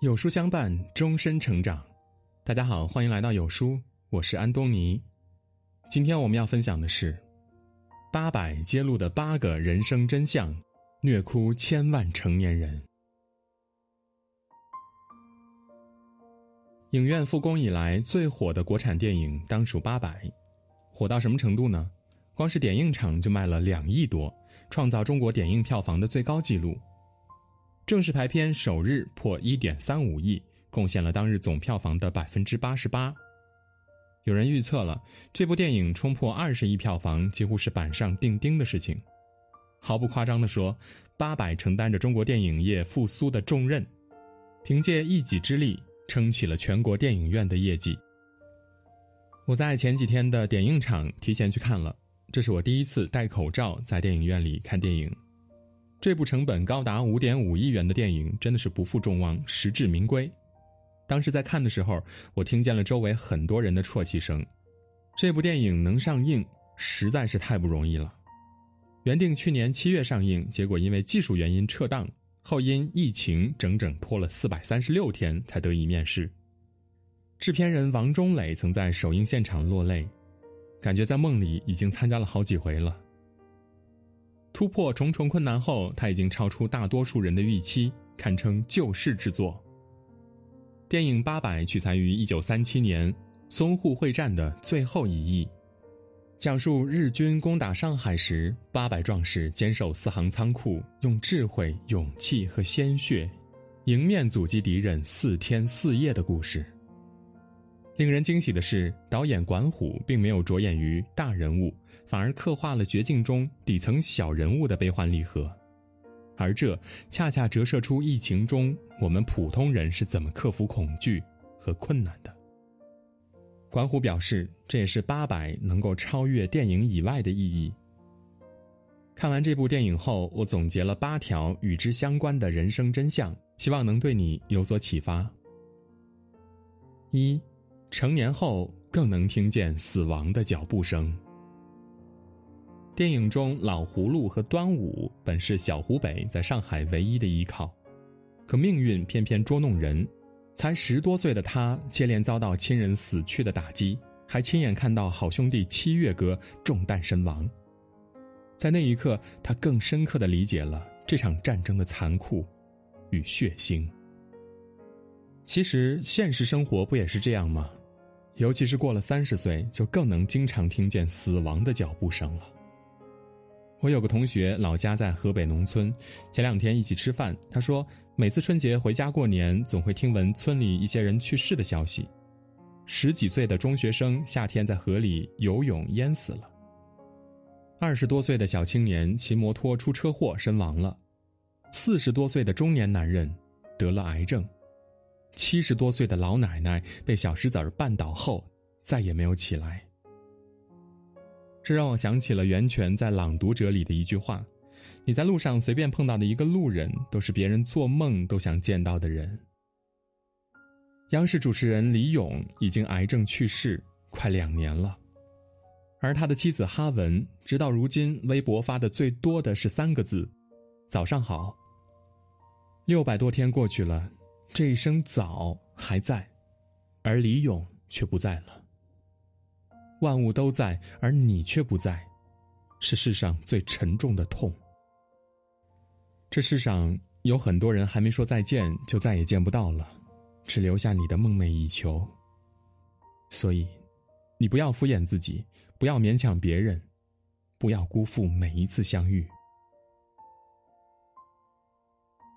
有书相伴，终身成长。大家好，欢迎来到有书，我是安东尼。今天我们要分享的是八百揭露的八个人生真相，虐哭千万成年人。影院复工以来最火的国产电影当属《八百》，火到什么程度呢？光是点映场就卖了两亿多，创造中国点映票房的最高纪录。正式排片首日破一点三五亿，贡献了当日总票房的百分之八十八。有人预测了，这部电影冲破二十亿票房几乎是板上钉钉的事情。毫不夸张地说，八百承担着中国电影业复苏的重任，凭借一己之力撑起了全国电影院的业绩。我在前几天的点映场提前去看了，这是我第一次戴口罩在电影院里看电影。这部成本高达五点五亿元的电影真的是不负众望，实至名归。当时在看的时候，我听见了周围很多人的啜泣声。这部电影能上映实在是太不容易了。原定去年七月上映，结果因为技术原因撤档，后因疫情整整拖了四百三十六天才得以面世。制片人王中磊曾在首映现场落泪，感觉在梦里已经参加了好几回了。突破重重困难后，他已经超出大多数人的预期，堪称救世之作。电影《八百》取材于1937年淞沪会战的最后一役，讲述日军攻打上海时，八百壮士坚守四行仓库，用智慧、勇气和鲜血，迎面阻击敌人四天四夜的故事。令人惊喜的是，导演管虎并没有着眼于大人物，反而刻画了绝境中底层小人物的悲欢离合，而这恰恰折射出疫情中我们普通人是怎么克服恐惧和困难的。管虎表示，这也是八百能够超越电影以外的意义。看完这部电影后，我总结了八条与之相关的人生真相，希望能对你有所启发。一。成年后更能听见死亡的脚步声。电影中，老葫芦和端午本是小湖北在上海唯一的依靠，可命运偏偏捉弄人，才十多岁的他接连遭到亲人死去的打击，还亲眼看到好兄弟七月哥中弹身亡。在那一刻，他更深刻的理解了这场战争的残酷与血腥。其实，现实生活不也是这样吗？尤其是过了三十岁，就更能经常听见死亡的脚步声了。我有个同学，老家在河北农村，前两天一起吃饭，他说，每次春节回家过年，总会听闻村里一些人去世的消息。十几岁的中学生夏天在河里游泳淹死了；二十多岁的小青年骑摩托出车祸身亡了；四十多岁的中年男人得了癌症。七十多岁的老奶奶被小石子儿绊倒后，再也没有起来。这让我想起了袁泉在《朗读者》里的一句话：“你在路上随便碰到的一个路人，都是别人做梦都想见到的人。”央视主持人李咏已经癌症去世快两年了，而他的妻子哈文，直到如今微博发的最多的是三个字：“早上好。”六百多天过去了。这一声早还在，而李勇却不在了。万物都在，而你却不在，是世上最沉重的痛。这世上有很多人还没说再见，就再也见不到了，只留下你的梦寐以求。所以，你不要敷衍自己，不要勉强别人，不要辜负每一次相遇。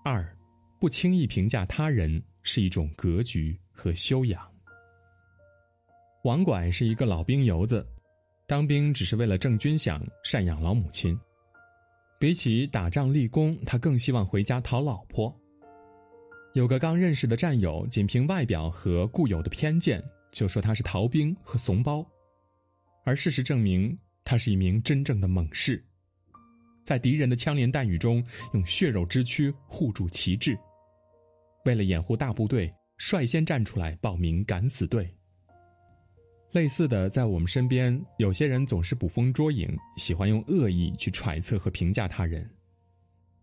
二。不轻易评价他人是一种格局和修养。王管是一个老兵油子，当兵只是为了挣军饷、赡养老母亲。比起打仗立功，他更希望回家讨老婆。有个刚认识的战友，仅凭外表和固有的偏见，就说他是逃兵和怂包，而事实证明，他是一名真正的猛士，在敌人的枪林弹雨中，用血肉之躯护住旗帜。为了掩护大部队，率先站出来报名敢死队。类似的，在我们身边，有些人总是捕风捉影，喜欢用恶意去揣测和评价他人。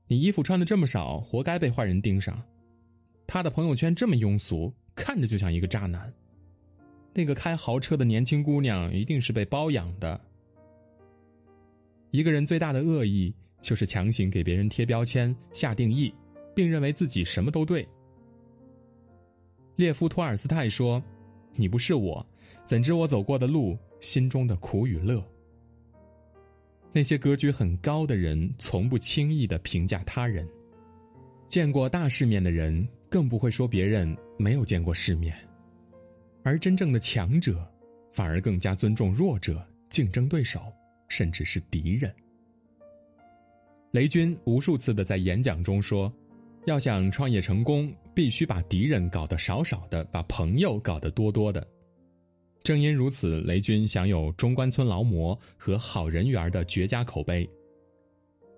你衣服穿的这么少，活该被坏人盯上。他的朋友圈这么庸俗，看着就像一个渣男。那个开豪车的年轻姑娘一定是被包养的。一个人最大的恶意，就是强行给别人贴标签、下定义，并认为自己什么都对。列夫·托尔斯泰说：“你不是我，怎知我走过的路，心中的苦与乐？”那些格局很高的人，从不轻易的评价他人。见过大世面的人，更不会说别人没有见过世面。而真正的强者，反而更加尊重弱者、竞争对手。甚至是敌人。雷军无数次的在演讲中说：“要想创业成功，必须把敌人搞得少少的，把朋友搞得多多的。”正因如此，雷军享有“中关村劳模”和“好人缘”的绝佳口碑。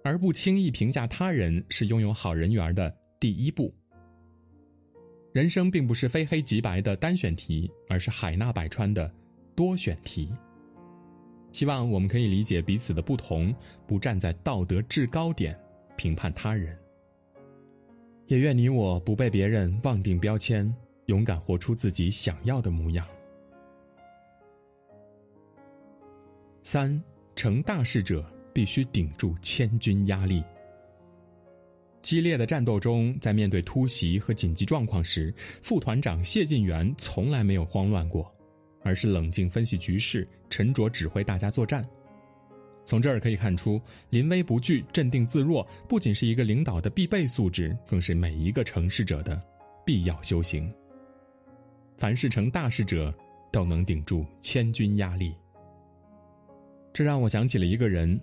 而不轻易评价他人，是拥有好人缘的第一步。人生并不是非黑即白的单选题，而是海纳百川的多选题。希望我们可以理解彼此的不同，不站在道德制高点评判他人。也愿你我不被别人妄定标签，勇敢活出自己想要的模样。三，成大事者必须顶住千钧压力。激烈的战斗中，在面对突袭和紧急状况时，副团长谢晋元从来没有慌乱过。而是冷静分析局势，沉着指挥大家作战。从这儿可以看出，临危不惧、镇定自若，不仅是一个领导的必备素质，更是每一个成事者的必要修行。凡是成大事者，都能顶住千钧压力。这让我想起了一个人，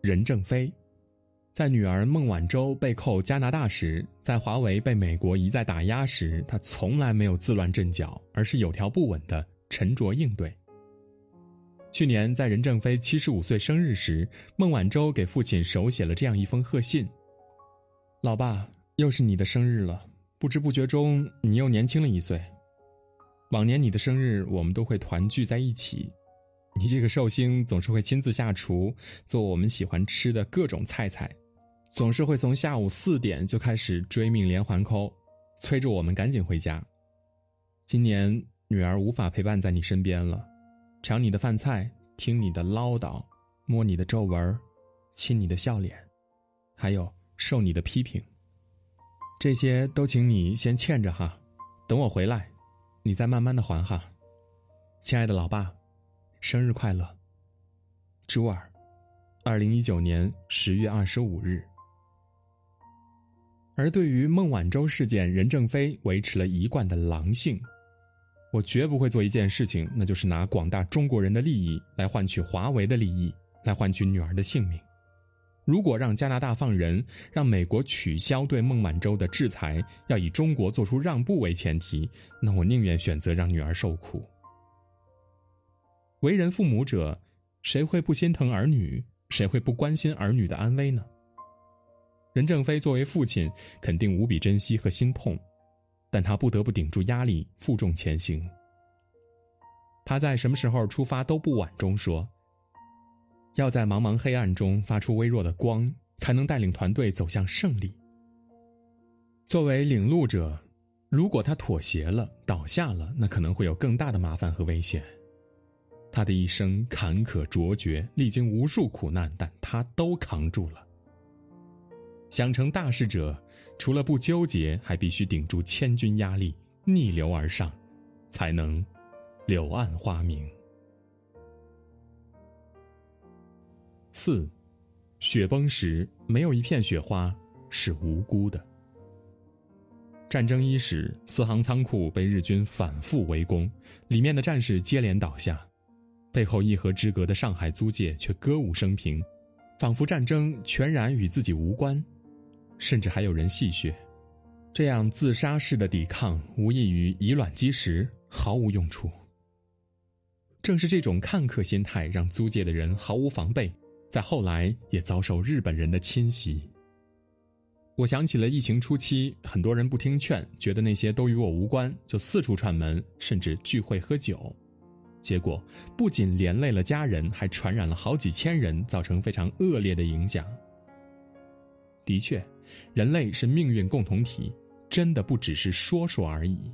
任正非。在女儿孟晚舟被扣加拿大时，在华为被美国一再打压时，他从来没有自乱阵脚，而是有条不紊的。沉着应对。去年在任正非七十五岁生日时，孟晚舟给父亲手写了这样一封贺信：“老爸，又是你的生日了，不知不觉中你又年轻了一岁。往年你的生日我们都会团聚在一起，你这个寿星总是会亲自下厨做我们喜欢吃的各种菜菜，总是会从下午四点就开始追命连环扣，催着我们赶紧回家。今年。”女儿无法陪伴在你身边了，尝你的饭菜，听你的唠叨，摸你的皱纹，亲你的笑脸，还有受你的批评。这些都请你先欠着哈，等我回来，你再慢慢的还哈。亲爱的老爸，生日快乐。朱儿，二零一九年十月二十五日。而对于孟晚舟事件，任正非维持了一贯的狼性。我绝不会做一件事情，那就是拿广大中国人的利益来换取华为的利益，来换取女儿的性命。如果让加拿大放人，让美国取消对孟晚舟的制裁，要以中国做出让步为前提，那我宁愿选择让女儿受苦。为人父母者，谁会不心疼儿女？谁会不关心儿女的安危呢？任正非作为父亲，肯定无比珍惜和心痛。但他不得不顶住压力，负重前行。他在什么时候出发都不晚中说：“要在茫茫黑暗中发出微弱的光，才能带领团队走向胜利。”作为领路者，如果他妥协了、倒下了，那可能会有更大的麻烦和危险。他的一生坎坷卓绝，历经无数苦难，但他都扛住了。想成大事者，除了不纠结，还必须顶住千钧压力，逆流而上，才能柳暗花明。四，雪崩时没有一片雪花是无辜的。战争伊始，四行仓库被日军反复围攻，里面的战士接连倒下，背后一河之隔的上海租界却歌舞升平，仿佛战争全然与自己无关。甚至还有人戏谑，这样自杀式的抵抗无异于以卵击石，毫无用处。正是这种看客心态，让租界的人毫无防备，在后来也遭受日本人的侵袭。我想起了疫情初期，很多人不听劝，觉得那些都与我无关，就四处串门，甚至聚会喝酒，结果不仅连累了家人，还传染了好几千人，造成非常恶劣的影响。的确。人类是命运共同体，真的不只是说说而已。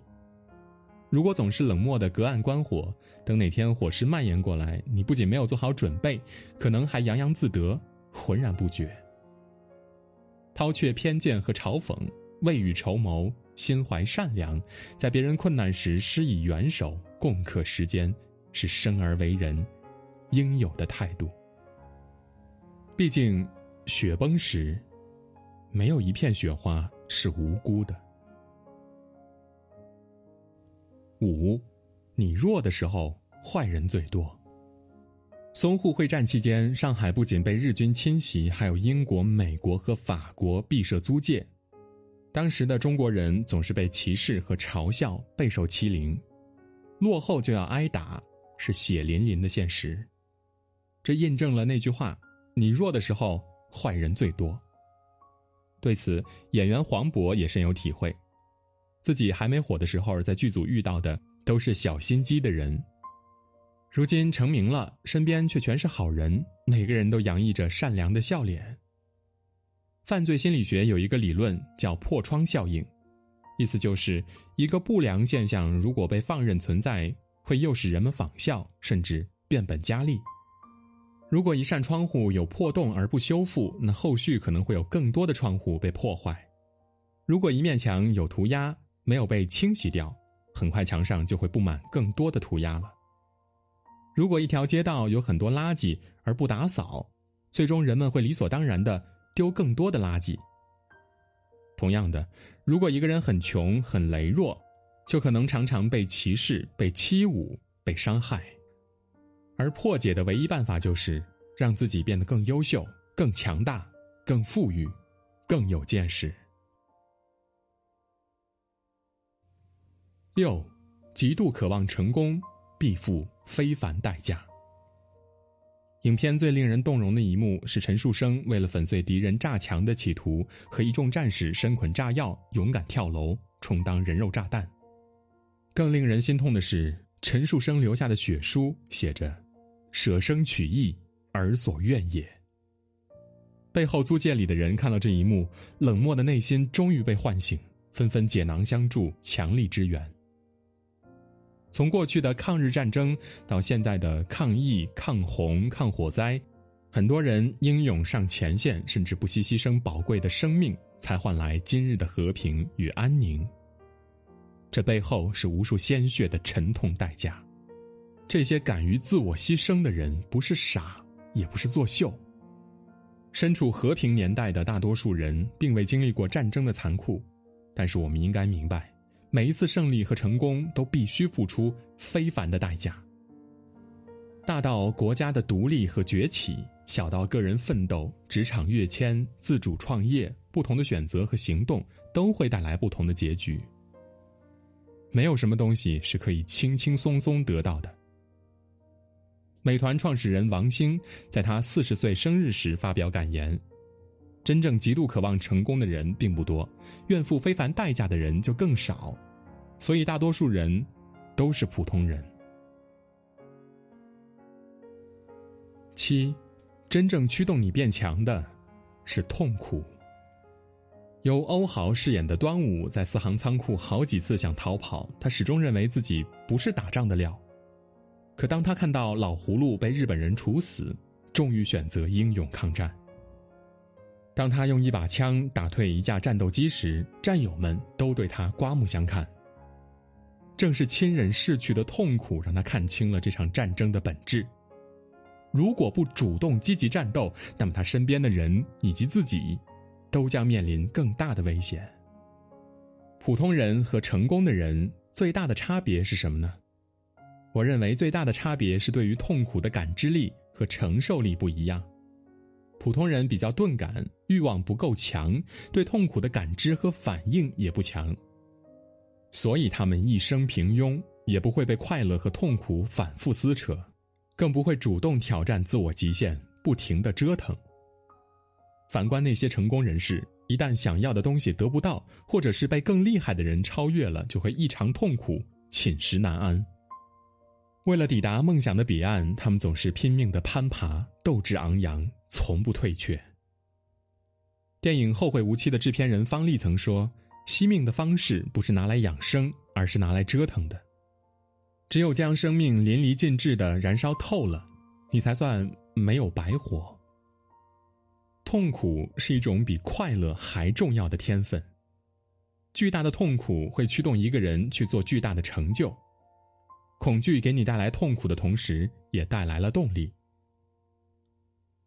如果总是冷漠的隔岸观火，等哪天火势蔓延过来，你不仅没有做好准备，可能还洋洋自得，浑然不觉。抛却偏见和嘲讽，未雨绸缪，心怀善良，在别人困难时施以援手，共克时艰，是生而为人应有的态度。毕竟，雪崩时，没有一片雪花是无辜的。五，你弱的时候，坏人最多。淞沪会战期间，上海不仅被日军侵袭，还有英国、美国和法国闭设租界。当时的中国人总是被歧视和嘲笑，备受欺凌。落后就要挨打，是血淋淋的现实。这印证了那句话：你弱的时候，坏人最多。对此，演员黄渤也深有体会。自己还没火的时候，在剧组遇到的都是小心机的人。如今成名了，身边却全是好人，每个人都洋溢着善良的笑脸。犯罪心理学有一个理论叫破窗效应，意思就是一个不良现象如果被放任存在，会诱使人们仿效，甚至变本加厉。如果一扇窗户有破洞而不修复，那后续可能会有更多的窗户被破坏。如果一面墙有涂鸦，没有被清洗掉，很快墙上就会布满更多的涂鸦了。如果一条街道有很多垃圾而不打扫，最终人们会理所当然的丢更多的垃圾。同样的，如果一个人很穷很羸弱，就可能常常被歧视、被欺侮、被伤害。而破解的唯一办法就是让自己变得更优秀、更强大、更富裕、更有见识。六，极度渴望成功，必付非凡代价。影片最令人动容的一幕是陈树生为了粉碎敌人炸墙的企图，和一众战士身捆炸药，勇敢跳楼，充当人肉炸弹。更令人心痛的是，陈树生留下的血书写着：“舍生取义，而所愿也。”背后租界里的人看到这一幕，冷漠的内心终于被唤醒，纷纷解囊相助，强力支援。从过去的抗日战争到现在的抗疫、抗洪、抗火灾，很多人英勇上前线，甚至不惜牺牲宝贵的生命，才换来今日的和平与安宁。这背后是无数鲜血的沉痛代价。这些敢于自我牺牲的人，不是傻，也不是作秀。身处和平年代的大多数人，并未经历过战争的残酷，但是我们应该明白。每一次胜利和成功都必须付出非凡的代价。大到国家的独立和崛起，小到个人奋斗、职场跃迁、自主创业，不同的选择和行动都会带来不同的结局。没有什么东西是可以轻轻松松得到的。美团创始人王兴在他四十岁生日时发表感言。真正极度渴望成功的人并不多，愿付非凡代价的人就更少，所以大多数人都是普通人。七，真正驱动你变强的，是痛苦。由欧豪饰演的端午在四行仓库好几次想逃跑，他始终认为自己不是打仗的料。可当他看到老葫芦被日本人处死，终于选择英勇抗战。当他用一把枪打退一架战斗机时，战友们都对他刮目相看。正是亲人逝去的痛苦，让他看清了这场战争的本质。如果不主动积极战斗，那么他身边的人以及自己，都将面临更大的危险。普通人和成功的人最大的差别是什么呢？我认为最大的差别是对于痛苦的感知力和承受力不一样。普通人比较钝感，欲望不够强，对痛苦的感知和反应也不强，所以他们一生平庸，也不会被快乐和痛苦反复撕扯，更不会主动挑战自我极限，不停的折腾。反观那些成功人士，一旦想要的东西得不到，或者是被更厉害的人超越了，就会异常痛苦，寝食难安。为了抵达梦想的彼岸，他们总是拼命的攀爬，斗志昂扬。从不退却。电影《后会无期》的制片人方励曾说：“惜命的方式不是拿来养生，而是拿来折腾的。只有将生命淋漓尽致的燃烧透了，你才算没有白活。痛苦是一种比快乐还重要的天分。巨大的痛苦会驱动一个人去做巨大的成就。恐惧给你带来痛苦的同时，也带来了动力。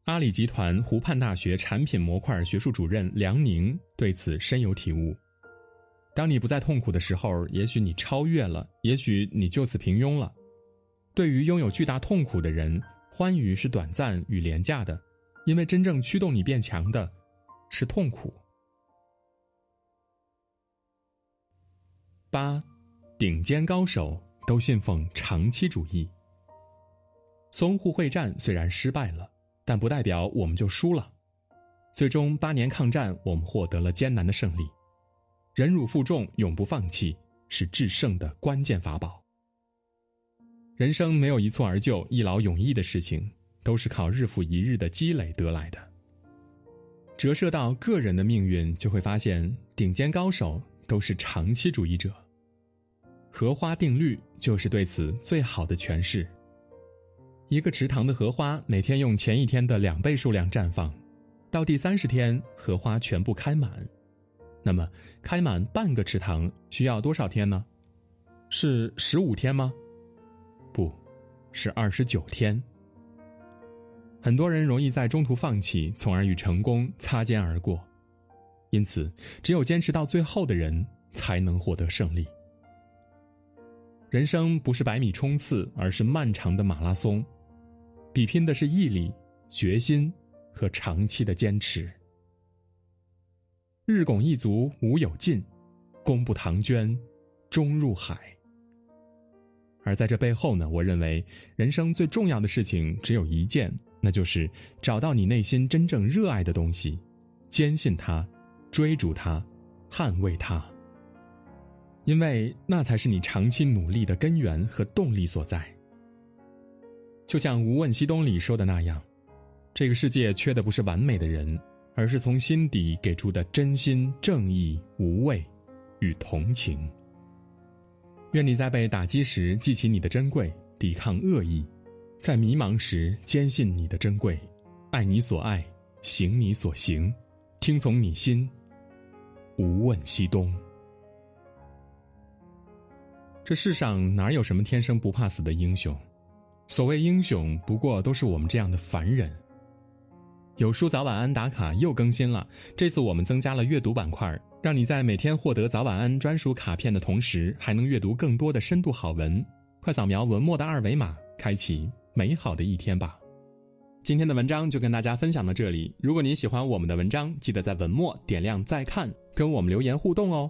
阿里集团湖畔大学产品模块学术主任梁宁对此深有体悟。当你不再痛苦的时候，也许你超越了，也许你就此平庸了。对于拥有巨大痛苦的人，欢愉是短暂与廉价的，因为真正驱动你变强的，是痛苦。八，顶尖高手。都信奉长期主义。淞沪会战虽然失败了，但不代表我们就输了。最终八年抗战，我们获得了艰难的胜利。忍辱负重，永不放弃，是制胜的关键法宝。人生没有一蹴而就、一劳永逸的事情，都是靠日复一日的积累得来的。折射到个人的命运，就会发现顶尖高手都是长期主义者。荷花定律就是对此最好的诠释。一个池塘的荷花每天用前一天的两倍数量绽放，到第三十天荷花全部开满，那么开满半个池塘需要多少天呢？是十五天吗？不，是二十九天。很多人容易在中途放弃，从而与成功擦肩而过。因此，只有坚持到最后的人，才能获得胜利。人生不是百米冲刺，而是漫长的马拉松，比拼的是毅力、决心和长期的坚持。日拱一卒无有尽，功不唐捐终入海。而在这背后呢，我认为人生最重要的事情只有一件，那就是找到你内心真正热爱的东西，坚信它，追逐它，捍卫它。因为那才是你长期努力的根源和动力所在。就像《无问西东》里说的那样，这个世界缺的不是完美的人，而是从心底给出的真心、正义、无畏与同情。愿你在被打击时记起你的珍贵，抵抗恶意；在迷茫时坚信你的珍贵，爱你所爱，行你所行，听从你心。无问西东。这世上哪有什么天生不怕死的英雄？所谓英雄，不过都是我们这样的凡人。有书早晚安打卡又更新了，这次我们增加了阅读板块，让你在每天获得早晚安专属卡片的同时，还能阅读更多的深度好文。快扫描文末的二维码，开启美好的一天吧。今天的文章就跟大家分享到这里。如果您喜欢我们的文章，记得在文末点亮再看，跟我们留言互动哦。